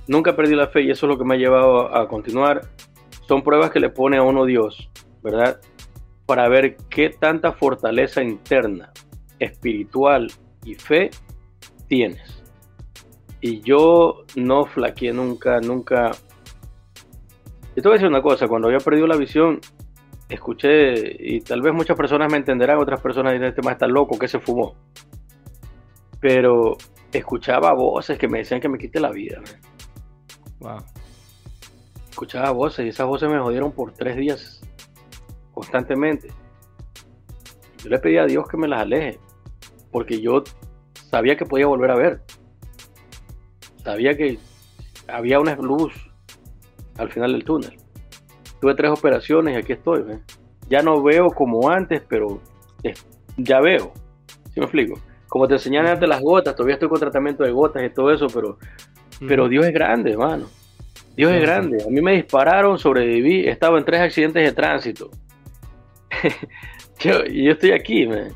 Nunca perdí la fe y eso es lo que me ha llevado a continuar. Son pruebas que le pone a uno Dios, ¿verdad? Para ver qué tanta fortaleza interna, espiritual y fe tienes. Y yo no flaqueé nunca, nunca. Yo te voy a decir una cosa, cuando había perdido la visión, escuché, y tal vez muchas personas me entenderán, otras personas dirán, este más está loco, que se fumó. Pero escuchaba voces que me decían que me quite la vida. Escuchaba voces y esas voces me jodieron por tres días constantemente. Yo le pedí a Dios que me las aleje, porque yo sabía que podía volver a ver. Sabía que había una luz al final del túnel. Tuve tres operaciones y aquí estoy. Ya no veo como antes, pero ya veo. ¿Sí me explico? Como te enseñan antes las gotas, todavía estoy con tratamiento de gotas y todo eso, pero, pero Dios es grande, hermano. Dios es grande. A mí me dispararon, sobreviví, he estado en tres accidentes de tránsito. y yo estoy aquí, man.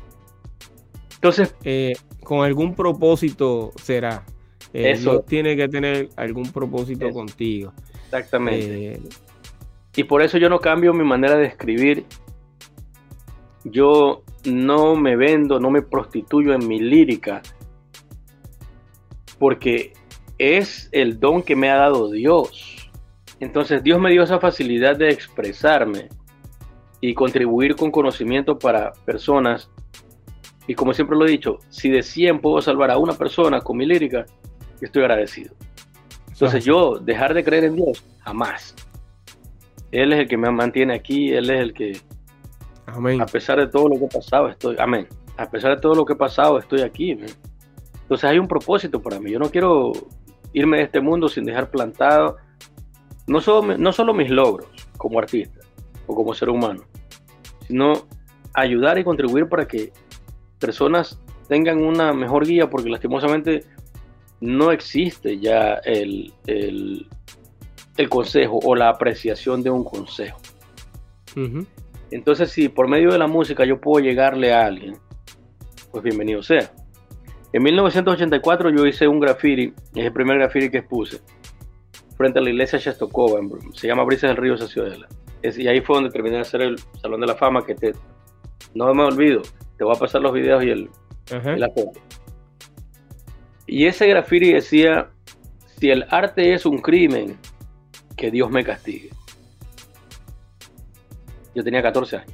Entonces... Eh, con algún propósito será. Eh, eso tiene que tener algún propósito contigo. Exactamente. Eh, y por eso yo no cambio mi manera de escribir. Yo no me vendo, no me prostituyo en mi lírica. Porque es el don que me ha dado Dios. Entonces Dios me dio esa facilidad de expresarme y contribuir con conocimiento para personas y como siempre lo he dicho, si de 100 puedo salvar a una persona con mi lírica, estoy agradecido. Entonces yo dejar de creer en Dios, jamás. Él es el que me mantiene aquí, Él es el que, amén. a pesar de todo lo que he pasado, estoy, amén. A pesar de todo lo que he pasado, estoy aquí. Entonces hay un propósito para mí. Yo no quiero irme de este mundo sin dejar plantado no solo, no solo mis logros como artista o como ser humano, sino ayudar y contribuir para que personas tengan una mejor guía, porque lastimosamente no existe ya el, el, consejo o la apreciación de un consejo. Entonces, si por medio de la música yo puedo llegarle a alguien, pues bienvenido sea. En 1984 yo hice un graffiti, es el primer graffiti que expuse, frente a la iglesia Shestokova, se llama Brisa del Río Ciudadela. y ahí fue donde terminé de hacer el Salón de la Fama, que te, no me olvido, te voy a pasar los videos y el, la foto. Y ese graffiti decía, si el arte es un crimen, que Dios me castigue. Yo tenía 14 años.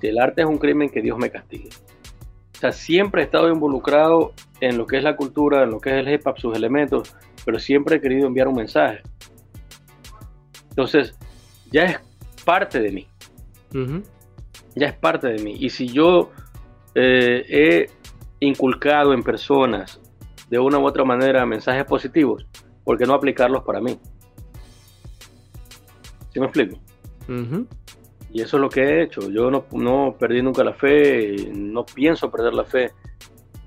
Si el arte es un crimen, que Dios me castigue. O sea, siempre he estado involucrado en lo que es la cultura, en lo que es el hip hop, sus elementos, pero siempre he querido enviar un mensaje. Entonces, ya es parte de mí ya es parte de mí. Y si yo eh, he inculcado en personas de una u otra manera mensajes positivos, ¿por qué no aplicarlos para mí? ¿Sí me explico? Y eso es lo que he hecho. Yo no, no perdí nunca la fe, no pienso perder la fe.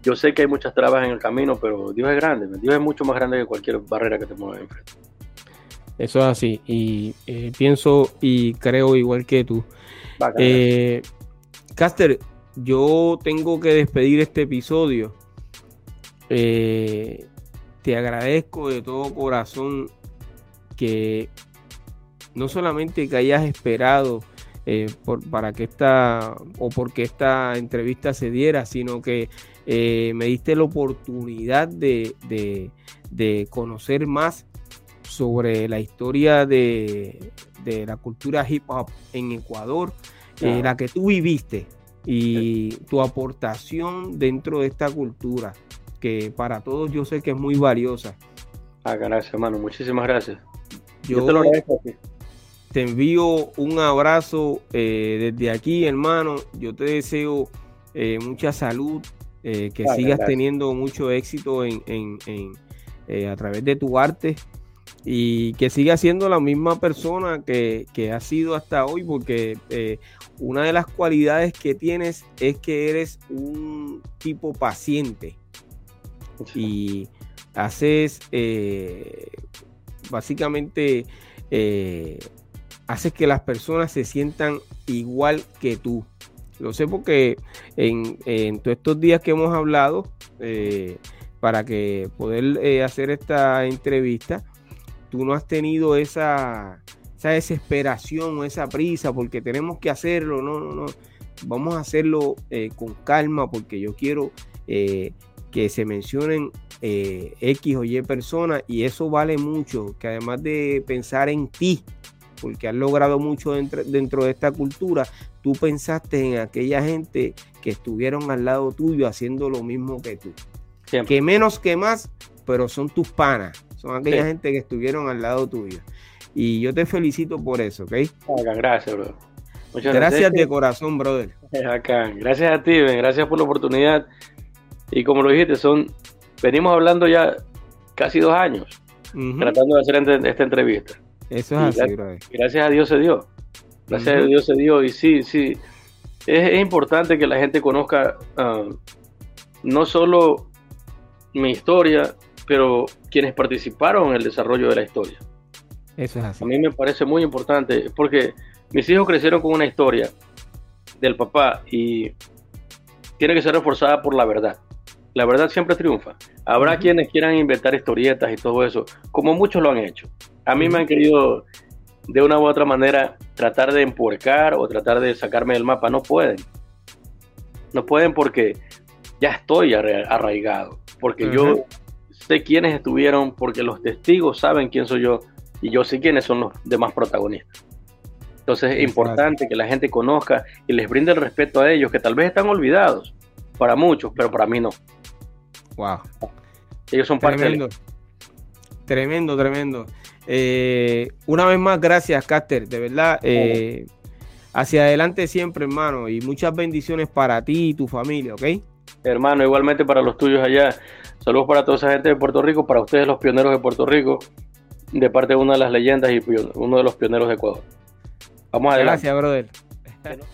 Yo sé que hay muchas trabas en el camino, pero Dios es grande. Dios es mucho más grande que cualquier barrera que te mueva enfrente. Eso es así. Y eh, pienso y creo igual que tú. Eh, Caster, yo tengo que despedir este episodio. Eh, te agradezco de todo corazón que no solamente que hayas esperado eh, para que esta o porque esta entrevista se diera, sino que me diste la oportunidad de, de conocer más sobre la historia de, la cultura hip hop en Ecuador, eh, la que tú viviste y tu aportación dentro de esta cultura, que para todos yo sé que es muy valiosa. Ah, gracias, hermano. Muchísimas gracias. Yo, te lo agradezco. Te envío un abrazo eh, desde aquí, hermano. Yo te deseo eh, mucha salud, que sigas teniendo mucho éxito en, a través de tu arte y que siga siendo la misma persona que, ha sido hasta hoy, porque eh, una de las cualidades que tienes es que eres un tipo paciente. y haces eh, básicamente eh, haces que las personas se sientan igual que tú. Lo sé porque en, todos estos días que hemos hablado, eh, para que poder hacer esta entrevista, tú no has tenido esa, esa desesperación o esa prisa porque tenemos que hacerlo. No, no, no. Vamos a hacerlo con calma porque yo quiero que se mencionen eh, X o Y personas y eso vale mucho, que además de pensar en ti, porque has logrado mucho dentro, de esta cultura, tú pensaste en aquella gente que estuvieron al lado tuyo haciendo lo mismo que tú. Que menos que más, pero son tus panas, son aquella gente que estuvieron al lado tuyo. Y yo te felicito por eso, ¿ok? Gracias, bro. Muchas gracias, de corazón, brother. Gracias a ti, gracias por la oportunidad y como lo dijiste, son, venimos hablando ya casi dos años tratando de hacer esta entrevista. Eso es así, gracias, gracias a Dios se dio. Gracias a Dios se dio. Y sí, sí, es, importante que la gente conozca ah, no solo mi historia, pero quienes participaron en el desarrollo de la historia. Eso es así. A mí me parece muy importante porque mis hijos crecieron con una historia del papá y tiene que ser reforzada por la verdad la verdad siempre triunfa. Habrá quienes quieran inventar historietas y todo eso, como muchos lo han hecho. A mí me han querido, de una u otra manera, tratar de empuercar o tratar de sacarme del mapa. No pueden. No pueden porque ya estoy arraigado. Porque yo sé quiénes estuvieron, porque los testigos saben quién soy yo y yo sé quiénes son los demás protagonistas. Entonces es importante que la gente conozca y les brinde el respeto a ellos, que tal vez están olvidados para muchos, pero para mí no. Wow. Ellos son parte tremendo, Tremendo, tremendo. Eh, una vez más, gracias, Caster. De verdad, eh, hacia adelante siempre, hermano. Y muchas bendiciones para ti y tu familia, ¿ok? Hermano, igualmente para los tuyos allá. Saludos para toda esa gente de Puerto Rico, para ustedes los pioneros de Puerto Rico, de parte de una de las leyendas y uno de los pioneros de Ecuador. Vamos adelante. Gracias, brother.